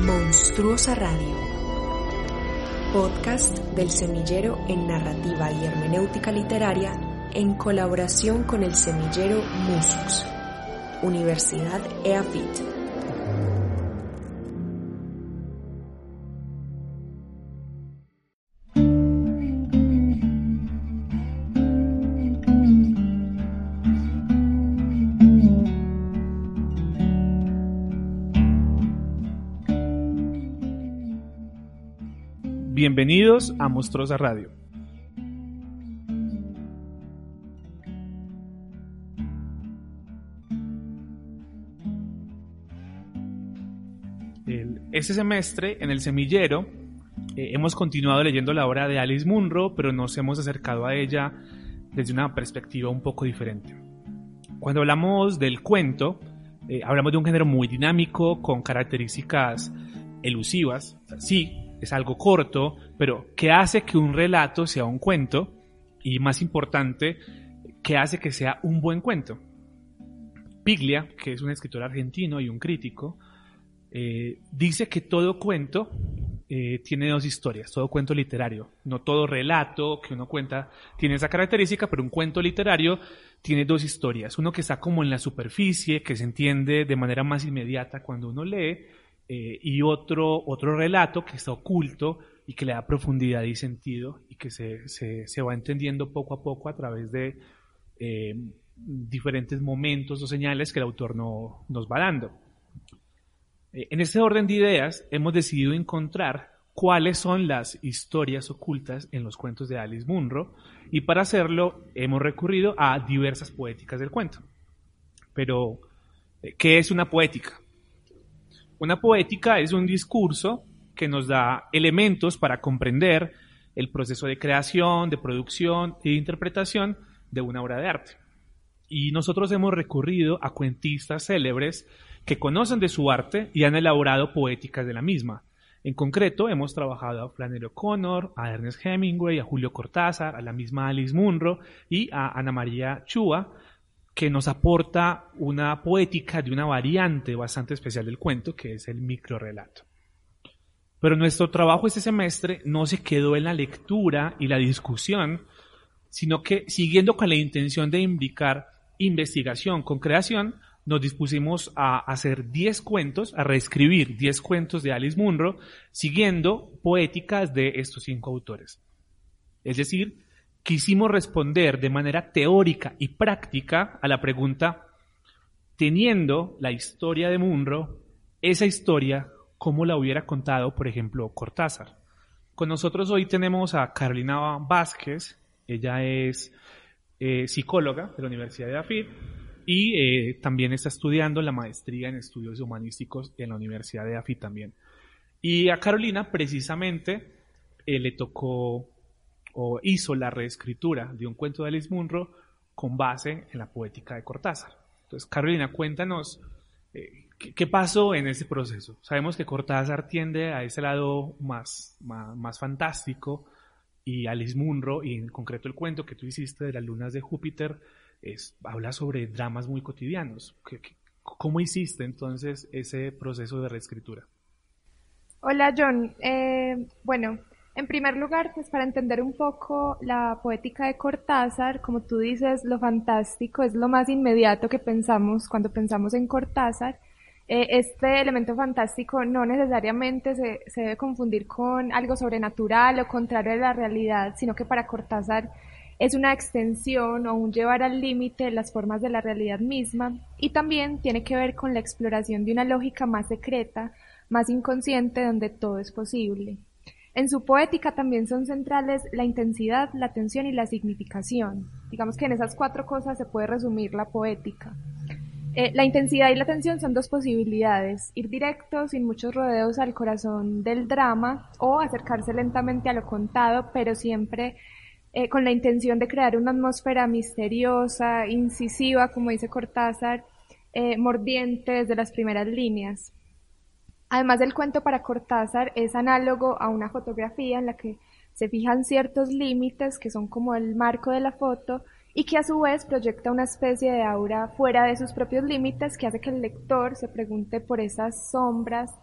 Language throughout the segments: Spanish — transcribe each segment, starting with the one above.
Monstruosa Radio, podcast del semillero en narrativa y hermenéutica literaria en colaboración con el semillero Musux, Universidad EAFIT. Bienvenidos a Monstruosa Radio. este semestre, en el semillero, eh, hemos continuado leyendo la obra de Alice Munro, pero nos hemos acercado a ella desde una perspectiva un poco diferente. Cuando hablamos del cuento, eh, hablamos de un género muy dinámico, con características elusivas. sí, es algo corto, pero ¿qué hace que un relato sea un cuento? Y más importante, ¿qué hace que sea un buen cuento? Piglia, que es un escritor argentino y un crítico, eh, dice que todo cuento eh, tiene dos historias, todo cuento literario. No todo relato que uno cuenta tiene esa característica, pero un cuento literario tiene dos historias. Uno que está como en la superficie, que se entiende de manera más inmediata cuando uno lee, eh, y otro, otro relato que está oculto y que le da profundidad y sentido y que se, se, va entendiendo poco a poco a través de eh, diferentes momentos o señales que el autor no, nos va dando. Eh, en este orden de ideas hemos decidido encontrar cuáles son las historias ocultas en los cuentos de Alice Munro y para hacerlo hemos recurrido a diversas poéticas del cuento. Pero, ¿qué es una poética? Una poética es un discurso que nos da elementos para comprender el proceso de creación, de producción de interpretación de una obra de arte. Y nosotros hemos recurrido a cuentistas célebres que conocen de su arte y han elaborado poéticas de la misma. En concreto, hemos trabajado a Flannery O'Connor, a Ernest Hemingway, a Julio Cortázar, a la misma Alice Munro y a Ana María Chua, que nos aporta una poética de una variante bastante especial del cuento, que es el microrelato. Pero nuestro trabajo este semestre no se quedó en la lectura y la discusión, sino que siguiendo con la intención de implicar investigación con creación, nos dispusimos a hacer 10 cuentos, a reescribir 10 cuentos de Alice Munro, siguiendo poéticas de estos cinco autores. Es decir, quisimos responder de manera teórica y práctica a la pregunta, teniendo la historia de Munro, esa historia, ¿cómo la hubiera contado, por ejemplo, Cortázar? Con nosotros hoy tenemos a Carolina Vázquez, ella es eh, psicóloga de la Universidad de AFID y eh, también está estudiando la maestría en estudios humanísticos en la Universidad de AFID también. Y a Carolina precisamente eh, le tocó o hizo la reescritura de un cuento de Alice Munro con base en la poética de Cortázar. Entonces, Carolina, cuéntanos eh, ¿qué, pasó en ese proceso. Sabemos que Cortázar tiende a ese lado más, más, fantástico y Alice Munro, y en concreto el cuento que tú hiciste de las lunas de Júpiter, es, habla sobre dramas muy cotidianos. cómo hiciste entonces ese proceso de reescritura? Hola John, eh, bueno, en primer lugar, pues para entender un poco la poética de Cortázar, como tú dices, lo fantástico es lo más inmediato que pensamos cuando pensamos en Cortázar. Eh, este elemento fantástico no necesariamente se, se, debe confundir con algo sobrenatural o contrario a la realidad, sino que para Cortázar es una extensión o un llevar al límite las formas de la realidad misma y también tiene que ver con la exploración de una lógica más secreta, más inconsciente, donde todo es posible. En su poética también son centrales la intensidad, la tensión y la significación. Digamos que en esas cuatro cosas se puede resumir la poética. Eh, la intensidad y la tensión son dos posibilidades, ir directo, sin muchos rodeos al corazón del drama o acercarse lentamente a lo contado, pero siempre eh, con la intención de crear una atmósfera misteriosa, incisiva, como dice Cortázar, eh, mordiente desde las primeras líneas. Además, el cuento para Cortázar es análogo a una fotografía en la que se fijan ciertos límites que son como el marco de la foto y que a su vez proyecta una especie de aura fuera de sus propios límites que hace que el lector se pregunte por esas sombras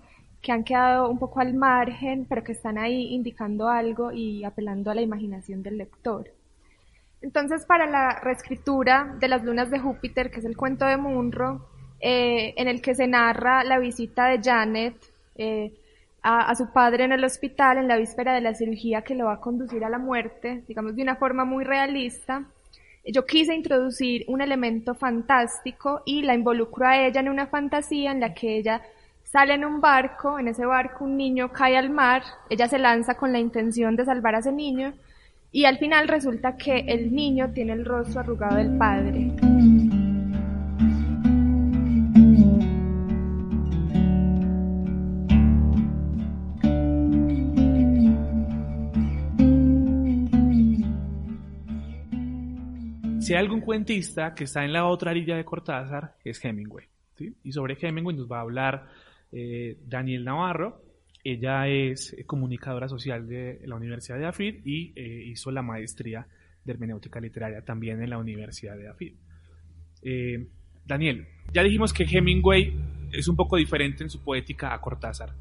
que han quedado un poco al margen, pero que están ahí indicando algo y apelando a la imaginación del lector. Entonces, para la reescritura de Las Lunas de Júpiter, que es el cuento de Munro, eh, en el que se narra la visita de Janet eh, a, su padre en el hospital en la víspera de la cirugía que lo va a conducir a la muerte, digamos de una forma muy realista, yo quise introducir un elemento fantástico y la involucro a ella en una fantasía en la que ella sale en un barco, en ese barco un niño cae al mar, ella se lanza con la intención de salvar a ese niño y al final resulta que el niño tiene el rostro arrugado del padre. Si hay algún cuentista que está en la otra orilla de Cortázar, es Hemingway. Y sobre Hemingway nos va a hablar eh, Daniel Navarro. Ella es comunicadora social de la Universidad de AFID y eh, hizo la maestría de hermenéutica literaria también en la Universidad de AFID. Eh, Daniel, ya dijimos que Hemingway es un poco diferente en su poética a Cortázar,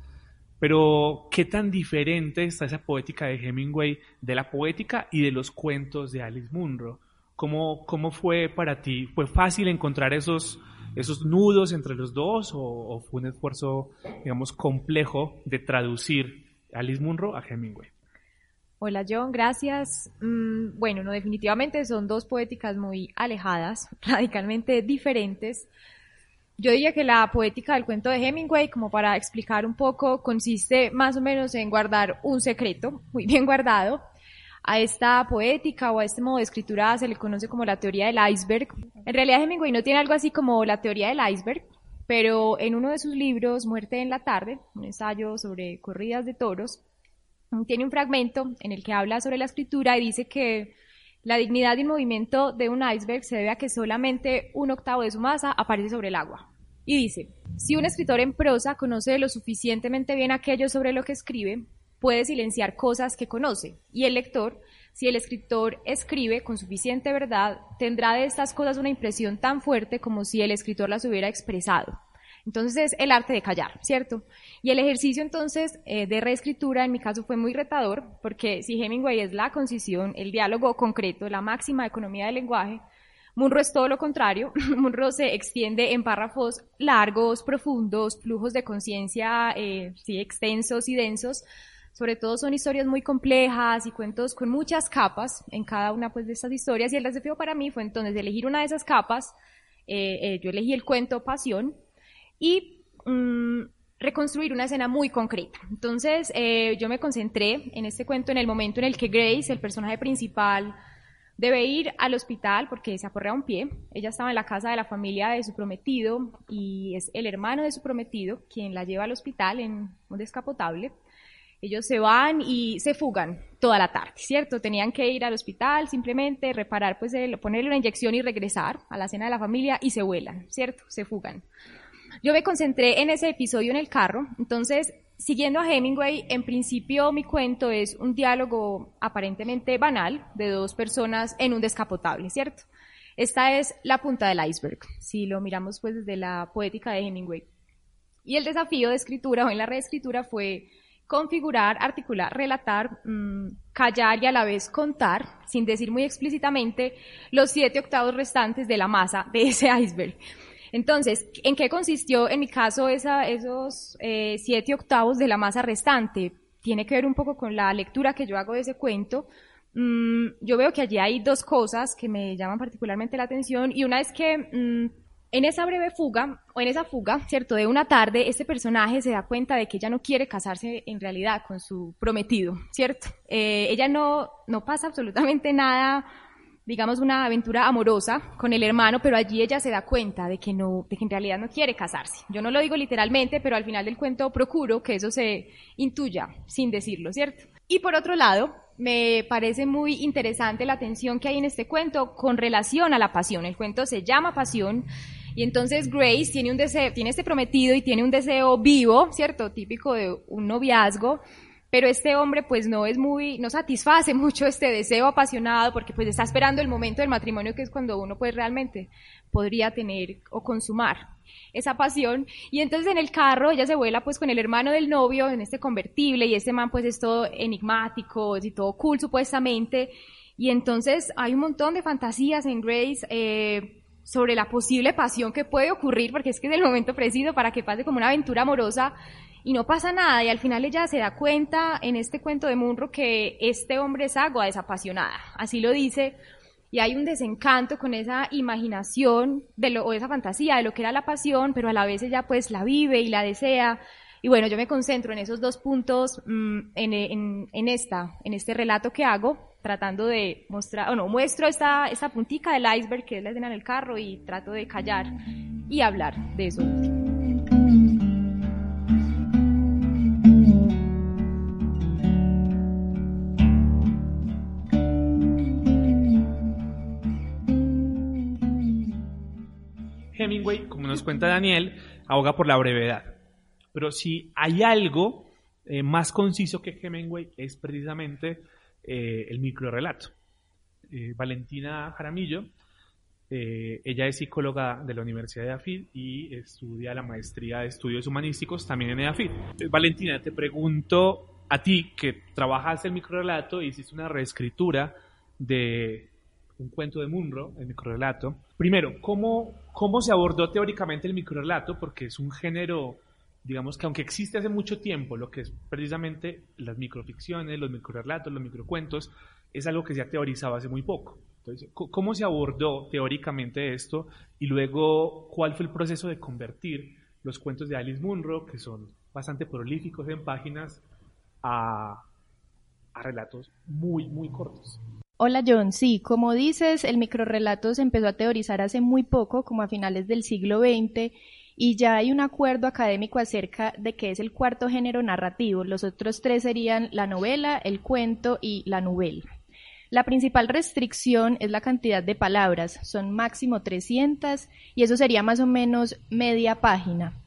pero ¿qué tan diferente está esa poética de Hemingway de la poética y de los cuentos de Alice Munro? ¿Cómo, cómo fue para ti? ¿Fue fácil encontrar esos, esos nudos entre los dos o, fue un esfuerzo, digamos, complejo de traducir Alice Munro a Hemingway? Hola John, gracias. Mm, bueno, no, definitivamente son dos poéticas muy alejadas, radicalmente diferentes. Yo diría que la poética del cuento de Hemingway, como para explicar un poco, consiste más o menos en guardar un secreto muy bien guardado a esta poética o a este modo de escritura se le conoce como la teoría del iceberg. En realidad Hemingway no tiene algo así como la teoría del iceberg, pero en uno de sus libros, Muerte en la tarde, un ensayo sobre corridas de toros, tiene un fragmento en el que habla sobre la escritura y dice que la dignidad y movimiento de un iceberg se debe a que solamente un octavo de su masa aparece sobre el agua. Y dice, si un escritor en prosa conoce lo suficientemente bien aquello sobre lo que escribe, puede silenciar cosas que conoce y el lector, si el escritor escribe con suficiente verdad, tendrá de estas cosas una impresión tan fuerte como si el escritor las hubiera expresado. Entonces es el arte de callar, ¿cierto? Y el ejercicio entonces eh, de reescritura en mi caso fue muy retador, porque si Hemingway es la concisión, el diálogo concreto, la máxima economía del lenguaje, Munro es todo lo contrario. Munro se extiende en párrafos largos, profundos, flujos de conciencia, eh, sí, extensos y densos, sobre todo son historias muy complejas y cuentos con muchas capas en cada una pues, de estas historias. Y el desafío para mí fue entonces elegir una de esas capas. Eh, eh, yo elegí el cuento Pasión y mm, reconstruir una escena muy concreta. Entonces eh, yo me concentré en este cuento en el momento en el que Grace, el personaje principal, debe ir al hospital porque se aporrea un pie. Ella estaba en la casa de la familia de su prometido y es el hermano de su prometido quien la lleva al hospital en un descapotable. Ellos se van y se fugan toda la tarde, ¿cierto? Tenían que ir al hospital, simplemente reparar, pues ponerle una inyección y regresar a la cena de la familia y se vuelan, ¿cierto? Se fugan. Yo me concentré en ese episodio en el carro, entonces, siguiendo a Hemingway, en principio mi cuento es un diálogo aparentemente banal de dos personas en un descapotable, ¿cierto? Esta es la punta del iceberg, si lo miramos pues desde la poética de Hemingway. Y el desafío de escritura o en la reescritura fue configurar, articular, relatar, mm, callar y a la vez contar, sin decir muy explícitamente, los siete octavos restantes de la masa de ese iceberg. Entonces, ¿en qué consistió en mi caso esos eh, siete octavos de la masa restante? Tiene que ver un poco con la lectura que yo hago de ese cuento. Mm, yo veo que allí hay dos cosas que me llaman particularmente la atención y una es que mm, en esa breve fuga, o en esa fuga, ¿cierto? De una tarde, este personaje se da cuenta de que ella no quiere casarse en realidad con su prometido, ¿cierto? Eh, ella no, no pasa absolutamente nada, digamos, una aventura amorosa con el hermano, pero allí ella se da cuenta de que no, de que en realidad no quiere casarse. Yo no lo digo literalmente, pero al final del cuento procuro que eso se intuya sin decirlo, ¿cierto? Y por otro lado, me parece muy interesante la atención que hay en este cuento con relación a la pasión. El cuento se llama Pasión y entonces Grace tiene un deseo, tiene este prometido y tiene un deseo vivo, ¿cierto? Típico de un noviazgo, pero este hombre pues no es muy, no satisface mucho este deseo apasionado porque pues está esperando el momento del matrimonio que es cuando uno pues realmente podría tener o consumar esa pasión. Y entonces en el carro ella se vuela pues con el hermano del novio en este convertible y este man pues es todo enigmático y todo cool supuestamente. Y entonces hay un montón de fantasías en Grace eh, sobre la posible pasión que puede ocurrir porque es que es el momento preciso para que pase como una aventura amorosa y no pasa nada. Y al final ella se da cuenta en este cuento de Munro que este hombre es agua desapasionada, así lo dice, y hay un desencanto con esa imaginación de lo, o esa fantasía de lo que era la pasión, pero a la vez ella pues la vive y la desea. Y bueno, yo me concentro en esos dos puntos mm, en, en, en, esta, en este relato que hago, tratando de mostrar, o no, muestro esta, esta puntica del iceberg que es la escena en el carro y trato de callar y hablar de eso. Hemingway, como nos cuenta Daniel, ahoga por la brevedad. Pero si hay algo eh, más conciso que Hemingway es precisamente eh, el microrelato. Eh, Valentina Jaramillo, ella es psicóloga de la Universidad de AFID y estudia la maestría de estudios humanísticos también en AFID. Valentina, te pregunto a ti que trabajas el microrelato y hiciste una reescritura de un cuento de Munro, el microrelato. Primero, ¿cómo, ¿cómo se abordó teóricamente el microrelato? Porque es un género, digamos que aunque existe hace mucho tiempo, lo que es precisamente las microficciones, los microrelatos, los microcuentos, es algo que se ha teorizado hace muy poco. Entonces, ¿cómo se abordó teóricamente esto? Y luego, ¿cuál fue el proceso de convertir los cuentos de Alice Munro, que son bastante prolíficos en páginas, a, a relatos muy, muy cortos? Hola John, sí, como dices, el microrelato se empezó a teorizar hace muy poco, como a finales del siglo XX, y ya hay un acuerdo académico acerca de que es el cuarto género narrativo. Los otros tres serían la novela, el cuento y la novela. La principal restricción es la cantidad de palabras, son máximo 300 y eso sería más o menos media página.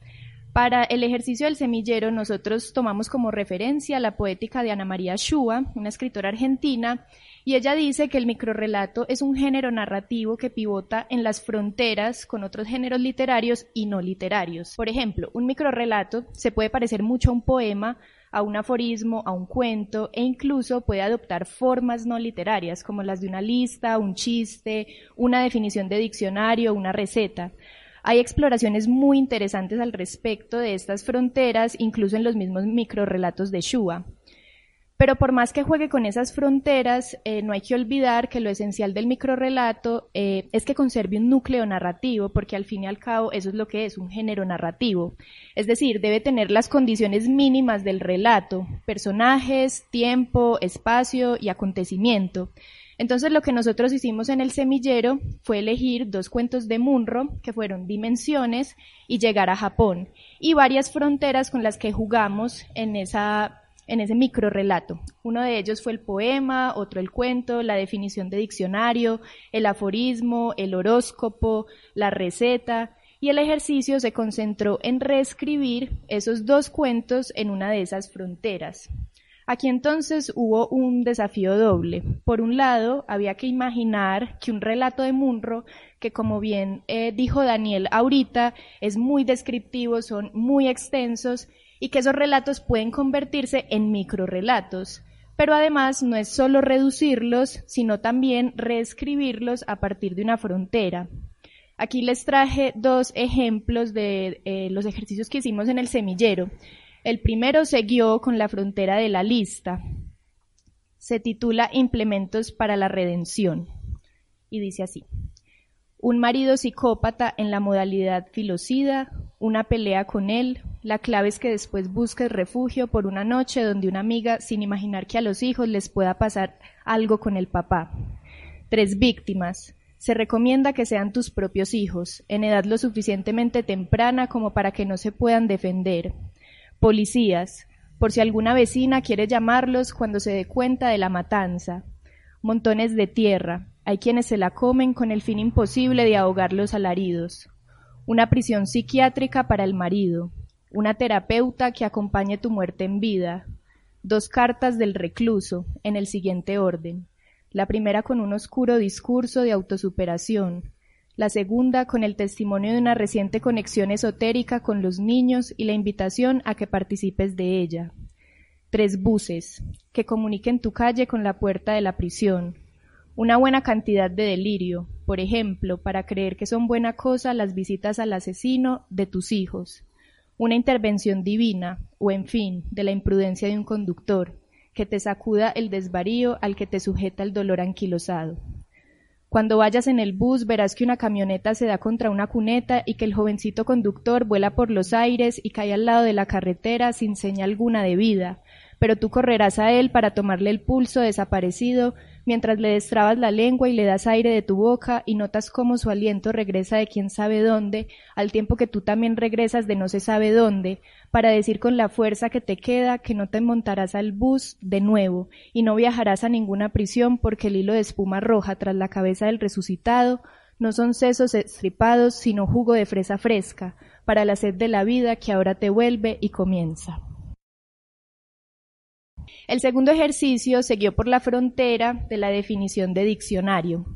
Para el ejercicio del semillero nosotros tomamos como referencia la poética de Ana María Shua, una escritora argentina, y ella dice que el microrelato es un género narrativo que pivota en las fronteras con otros géneros literarios y no literarios. Por ejemplo, un microrelato se puede parecer mucho a un poema, a un aforismo, a un cuento e incluso puede adoptar formas no literarias como las de una lista, un chiste, una definición de diccionario, una receta. Hay exploraciones muy interesantes al respecto de estas fronteras, incluso en los mismos microrelatos de Shua. Pero por más que juegue con esas fronteras, eh, no hay que olvidar que lo esencial del microrelato eh, es que conserve un núcleo narrativo, porque al fin y al cabo eso es lo que es, un género narrativo. Es decir, debe tener las condiciones mínimas del relato, personajes, tiempo, espacio y acontecimiento. Entonces lo que nosotros hicimos en el semillero fue elegir dos cuentos de Munro, que fueron Dimensiones y Llegar a Japón, y varias fronteras con las que jugamos en esa en ese micro relato. Uno de ellos fue el poema, otro el cuento, la definición de diccionario, el aforismo, el horóscopo, la receta, y el ejercicio se concentró en reescribir esos dos cuentos en una de esas fronteras. Aquí entonces hubo un desafío doble. Por un lado, había que imaginar que un relato de Munro, que como bien eh, dijo Daniel ahorita, es muy descriptivo, son muy extensos, y que esos relatos pueden convertirse en microrelatos. Pero además no es solo reducirlos, sino también reescribirlos a partir de una frontera. Aquí les traje dos ejemplos de eh, los ejercicios que hicimos en el semillero. El primero se guió con la frontera de la lista. Se titula Implementos para la Redención y dice así. Un marido psicópata en la modalidad filocida, una pelea con él, la clave es que después busques refugio por una noche donde una amiga, sin imaginar que a los hijos les pueda pasar algo con el papá. Tres víctimas. Se recomienda que sean tus propios hijos, en edad lo suficientemente temprana como para que no se puedan defender. Policías, por si alguna vecina quiere llamarlos cuando se dé cuenta de la matanza. Montones de tierra, hay quienes se la comen con el fin imposible de ahogar los alaridos. Una prisión psiquiátrica para el marido. Una terapeuta que acompañe tu muerte en vida. dos cartas del recluso, en el siguiente orden. La primera con un oscuro discurso de autosuperación, la segunda con el testimonio de una reciente conexión esotérica con los niños y la invitación a que participes de ella. Tres buses, que comuniquen tu calle con la puerta de la prisión. Una buena cantidad de delirio, por ejemplo, para creer que son buena cosa las visitas al asesino de tus hijos una intervención divina, o en fin, de la imprudencia de un conductor, que te sacuda el desvarío al que te sujeta el dolor anquilosado. Cuando vayas en el bus verás que una camioneta se da contra una cuneta y que el jovencito conductor vuela por los aires y cae al lado de la carretera sin señal alguna de vida, pero tú correrás a él para tomarle el pulso desaparecido mientras le destrabas la lengua y le das aire de tu boca y notas cómo su aliento regresa de quién sabe dónde, al tiempo que tú también regresas de no se sabe dónde, para decir con la fuerza que te queda que no te montarás al bus de nuevo y no viajarás a ninguna prisión porque el hilo de espuma roja tras la cabeza del resucitado no son sesos estripados, sino jugo de fresa fresca, para la sed de la vida que ahora te vuelve y comienza. El segundo ejercicio siguió por la frontera de la definición de diccionario.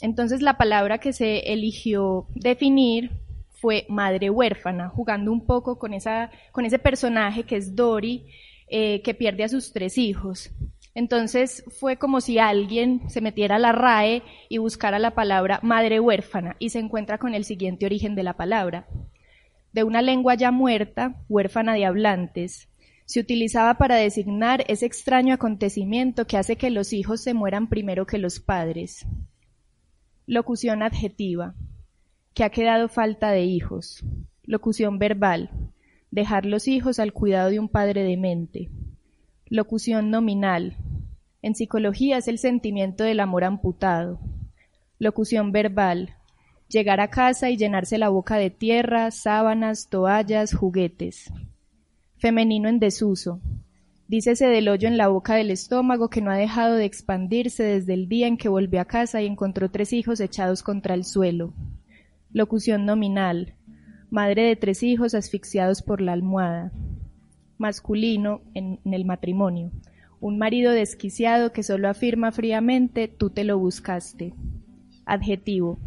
Entonces la palabra que se eligió definir fue madre huérfana, jugando un poco con, esa, con ese personaje que es Dory, eh, que pierde a sus tres hijos. Entonces fue como si alguien se metiera a la RAE y buscara la palabra madre huérfana y se encuentra con el siguiente origen de la palabra. De una lengua ya muerta, huérfana de hablantes, se utilizaba para designar ese extraño acontecimiento que hace que los hijos se mueran primero que los padres. Locución adjetiva, que ha quedado falta de hijos. Locución verbal, dejar los hijos al cuidado de un padre demente. Locución nominal, en psicología es el sentimiento del amor amputado. Locución verbal, llegar a casa y llenarse la boca de tierra, sábanas, toallas, juguetes femenino en desuso. Dícese del hoyo en la boca del estómago que no ha dejado de expandirse desde el día en que volvió a casa y encontró tres hijos echados contra el suelo. Locución nominal. Madre de tres hijos asfixiados por la almohada. Masculino en, en el matrimonio. Un marido desquiciado que solo afirma fríamente tú te lo buscaste. Adjetivo.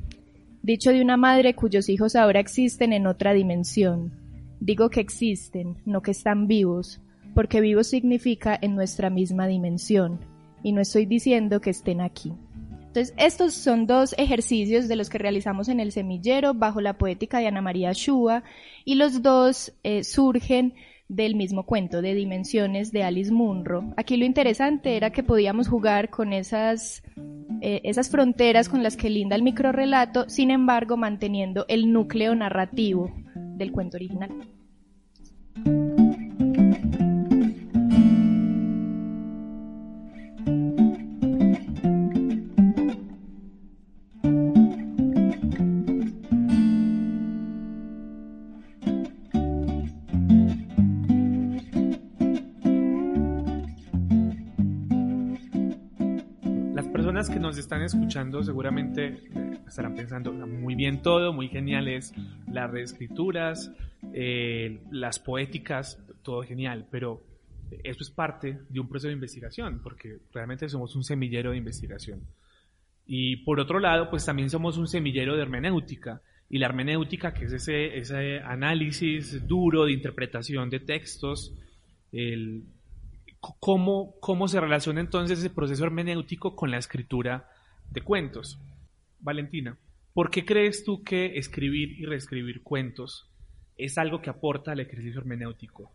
Dicho de una madre cuyos hijos ahora existen en otra dimensión Digo que existen, no que están vivos, porque vivo significa en nuestra misma dimensión, y no estoy diciendo que estén aquí. Entonces, estos son dos ejercicios de los que realizamos en el semillero bajo la poética de Ana María Shua, y los dos eh, surgen del mismo cuento de dimensiones de Alice Munro. Aquí lo interesante era que podíamos jugar con esas, eh, esas fronteras con las que linda el microrelato, sin embargo manteniendo el núcleo narrativo del cuento original. Están escuchando seguramente eh, estarán pensando muy bien todo, muy geniales las reescrituras, eh, las poéticas, todo genial, pero eso es parte de un proceso de investigación, porque realmente somos un semillero de investigación. Y por otro lado, pues también somos un semillero de hermenéutica, y la hermenéutica, que es ese, ese análisis duro de interpretación de textos, el, cómo, cómo se relaciona entonces ese proceso hermenéutico con la escritura de cuentos. Valentina, ¿por qué crees tú que escribir y reescribir cuentos es algo que aporta al ejercicio hermenéutico?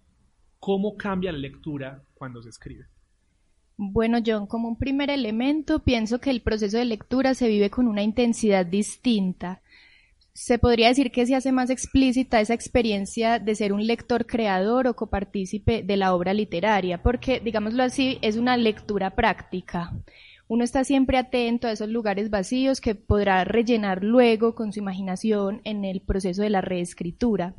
¿Cómo cambia la lectura cuando se escribe? Bueno, John, como un primer elemento, pienso que el proceso de lectura se vive con una intensidad distinta. Se podría decir que se hace más explícita esa experiencia de ser un lector creador o copartícipe de la obra literaria, porque, digámoslo así, es una lectura práctica. Uno está siempre atento a esos lugares vacíos que podrá rellenar luego con su imaginación en el proceso de la reescritura.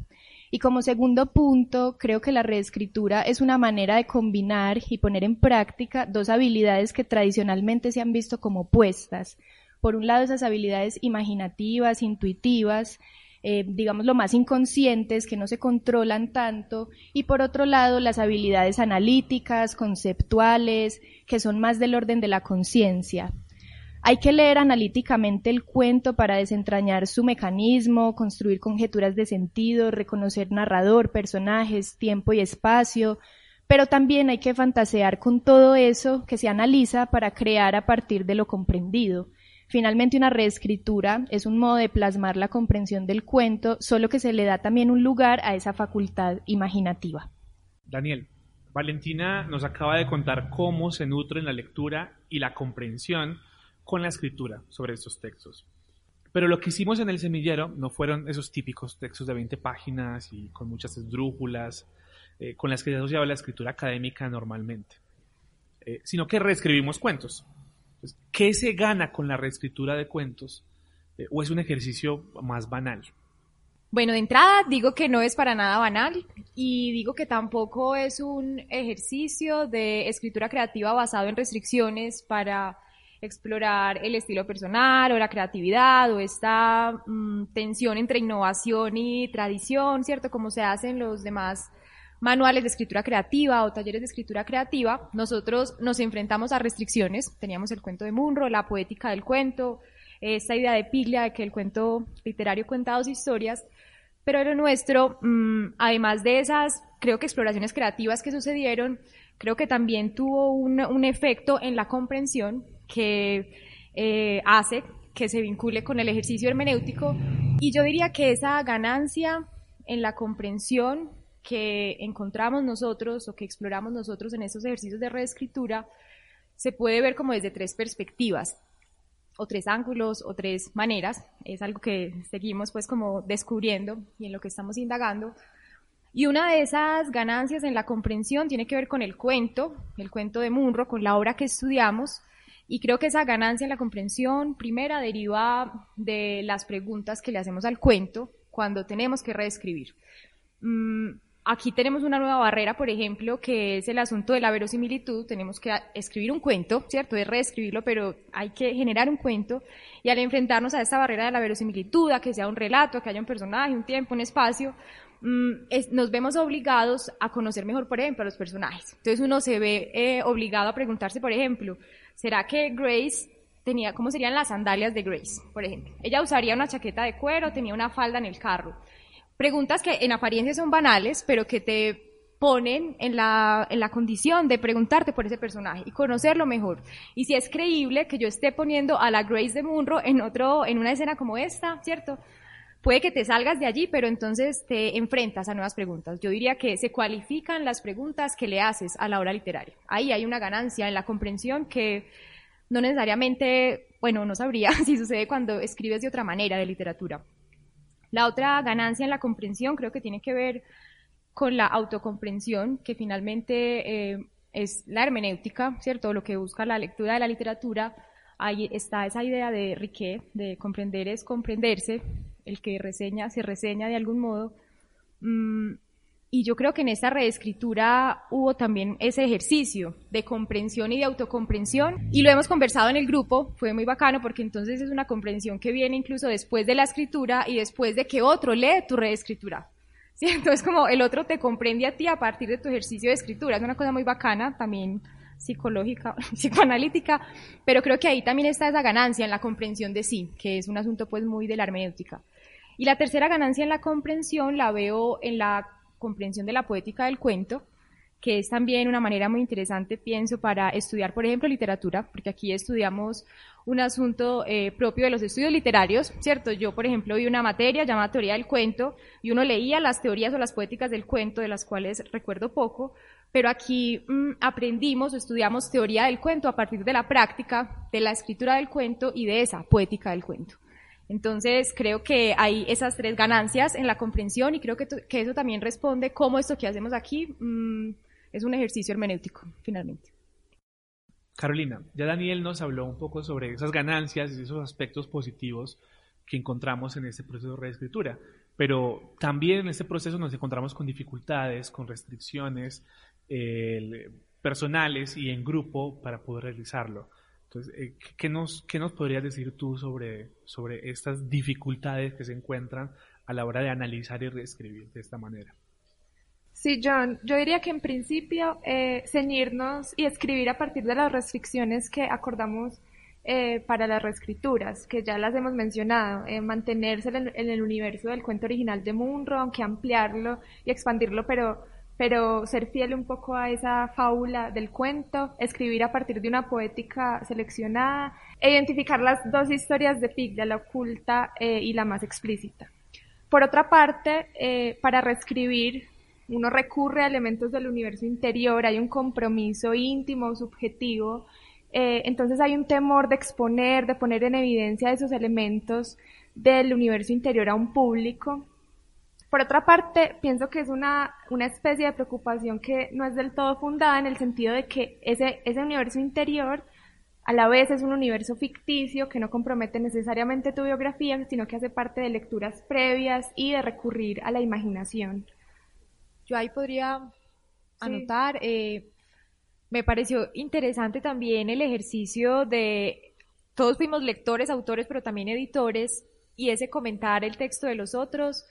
Y como segundo punto, creo que la reescritura es una manera de combinar y poner en práctica dos habilidades que tradicionalmente se han visto como opuestas. Por un lado, esas habilidades imaginativas, intuitivas, eh, digamos, lo más inconscientes, que no se controlan tanto, y por otro lado, las habilidades analíticas, conceptuales, que son más del orden de la conciencia. Hay que leer analíticamente el cuento para desentrañar su mecanismo, construir conjeturas de sentido, reconocer narrador, personajes, tiempo y espacio, pero también hay que fantasear con todo eso que se analiza para crear a partir de lo comprendido. Finalmente, una reescritura es un modo de plasmar la comprensión del cuento, solo que se le da también un lugar a esa facultad imaginativa. Daniel, Valentina nos acaba de contar cómo se nutren la lectura y la comprensión con la escritura sobre estos textos. Pero lo que hicimos en el semillero no fueron esos típicos textos de 20 páginas y con muchas esdrújulas, eh, con las que se asociaba la escritura académica normalmente, eh, sino que reescribimos cuentos. ¿Qué se gana con la reescritura de cuentos? Eh, ¿O es un ejercicio más banal? Bueno, de entrada digo que no es para nada banal y digo que tampoco es un ejercicio de escritura creativa basado en restricciones para explorar el estilo personal o la creatividad o esta mm, tensión entre innovación y tradición, ¿cierto? Como se hace en los demás manuales de escritura creativa o talleres de escritura creativa, nosotros nos enfrentamos a restricciones. Teníamos el cuento de Munro, la poética del cuento, esta idea de Piglia de que el cuento literario cuenta dos historias, pero lo nuestro, mm, además de esas, creo que exploraciones creativas que sucedieron, creo que también tuvo un, efecto en la comprensión que eh, hace que se vincule con el ejercicio hermenéutico y yo diría que esa ganancia en la comprensión que encontramos nosotros o que exploramos nosotros en estos ejercicios de reescritura se puede ver como desde tres perspectivas o tres ángulos o tres maneras. Es algo que seguimos pues como descubriendo y en lo que estamos indagando. Y una de esas ganancias en la comprensión tiene que ver con el cuento, el cuento de Munro, con la obra que estudiamos. Y creo que esa ganancia en la comprensión primera deriva de las preguntas que le hacemos al cuento cuando tenemos que reescribir. Mm, Aquí tenemos una nueva barrera, por ejemplo, que es el asunto de la verosimilitud. Tenemos que escribir un cuento, ¿cierto? Es reescribirlo, pero hay que generar un cuento. Y al enfrentarnos a esta barrera de la verosimilitud, a que sea un relato, a que haya un personaje, un tiempo, un espacio, mm, nos vemos obligados a conocer mejor, por ejemplo, a los personajes. Entonces uno se ve eh, obligado a preguntarse, por ejemplo, ¿será que Grace tenía, cómo serían las sandalias de Grace, por ejemplo? Ella usaría una chaqueta de cuero, tenía una falda en el carro preguntas que en apariencia son banales, pero que te ponen en la, en la condición de preguntarte por ese personaje y conocerlo mejor. Y si es creíble que yo esté poniendo a la Grace de Munro en otro, en una escena como esta, ¿cierto? Puede que te salgas de allí, pero entonces te enfrentas a nuevas preguntas. Yo diría que se cualifican las preguntas que le haces a la obra literaria. Ahí hay una ganancia en la comprensión que no necesariamente, bueno, no sabría si sucede cuando escribes de otra manera de literatura. La otra ganancia en la comprensión creo que tiene que ver con la autocomprensión, que finalmente eh, es la hermenéutica, ¿cierto? Lo que busca la lectura de la literatura. Ahí está esa idea de Riquet, de comprender es comprenderse, el que reseña se reseña de algún modo. Mm, y yo creo que en esta reescritura hubo también ese ejercicio de comprensión y de autocomprensión. Y lo hemos conversado en el grupo, fue muy bacano porque entonces es una comprensión que viene incluso después de la escritura y después de que otro lee tu reescritura. ¿Sí? Entonces como el otro te comprende a ti a partir de tu ejercicio de escritura. Es una cosa muy bacana, también psicológica, psicoanalítica, pero creo que ahí también está esa ganancia en la comprensión de sí, que es un asunto pues muy de la hermenéutica. Y la tercera ganancia en la comprensión la veo en la comprensión de la poética del cuento, que es también una manera muy interesante, pienso, para estudiar, por ejemplo, literatura, porque aquí estudiamos un asunto eh, propio de los estudios literarios, ¿cierto? Yo, por ejemplo, vi una materia llamada Teoría del Cuento y uno leía las teorías o las poéticas del cuento, de las cuales recuerdo poco, pero aquí mm, aprendimos o estudiamos teoría del cuento a partir de la práctica de la escritura del cuento y de esa poética del cuento. Entonces, creo que hay esas tres ganancias en la comprensión y creo que, eso también responde cómo esto que hacemos aquí mm, es un ejercicio hermenéutico, finalmente. Carolina, ya Daniel nos habló un poco sobre esas ganancias y esos aspectos positivos que encontramos en este proceso de reescritura, pero también en este proceso nos encontramos con dificultades, con restricciones eh, personales y en grupo para poder realizarlo. Entonces, eh, ¿qué, nos, ¿qué nos podrías decir tú sobre, sobre estas dificultades que se encuentran a la hora de analizar y reescribir de esta manera. Sí, John, yo diría que en principio eh, ceñirnos y escribir a partir de las restricciones que acordamos eh, para las reescrituras, que ya las hemos mencionado, eh, mantenerse en, el universo del cuento original de Munro, aunque ampliarlo y expandirlo, pero, pero ser fiel un poco a esa fábula del cuento, escribir a partir de una poética seleccionada, e identificar las dos historias de Piglia, la oculta eh, y la más explícita. Por otra parte, para reescribir uno recurre a elementos del universo interior, hay un compromiso íntimo, subjetivo, eh, entonces hay un temor de exponer, de poner en evidencia esos elementos del universo interior a un público. Por otra parte, pienso que es una, una especie de preocupación que no es del todo fundada en el sentido de que ese, ese universo interior a la vez es un universo ficticio que no compromete necesariamente tu biografía, sino que hace parte de lecturas previas y de recurrir a la imaginación. Yo ahí podría anotar, eh, me pareció interesante también el ejercicio de, todos fuimos lectores, autores, pero también editores, y ese comentar el texto de los otros,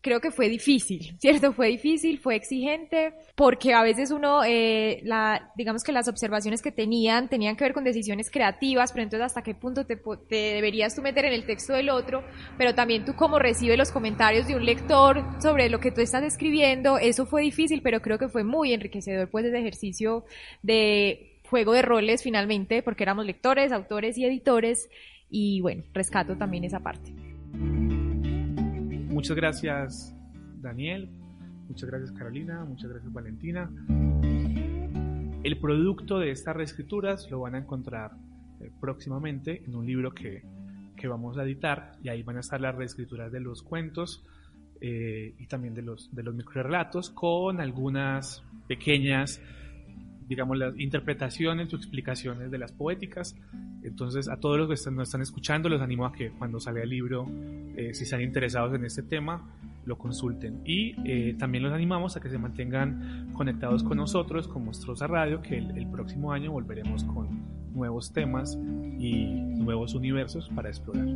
creo que fue difícil, ¿cierto? Fue difícil, fue exigente, porque a veces uno, eh, la, digamos que las observaciones que tenían tenían que ver con decisiones creativas, pero entonces hasta qué punto te, te deberías tú meter en el texto del otro, pero también tú cómo recibes los comentarios de un lector sobre lo que tú estás escribiendo, eso fue difícil, pero creo que fue muy enriquecedor pues ese ejercicio de juego de roles finalmente, porque éramos lectores, autores y editores, y bueno, rescato también esa parte. Muchas gracias, Daniel. Muchas gracias, Carolina. Muchas gracias, Valentina. El producto de estas reescrituras lo van a encontrar eh, próximamente en un libro que, vamos a editar y ahí van a estar las reescrituras de los cuentos eh, y también de los, de los microrelatos con algunas pequeñas digamos, las interpretaciones o explicaciones de las poéticas. Entonces, a todos los que nos están escuchando, los animo a que cuando salga el libro, eh, si están interesados en este tema, lo consulten. Y eh, también los animamos a que se mantengan conectados con nosotros, con Monstruosa Radio, que el, el próximo año volveremos con nuevos temas y nuevos universos para explorar.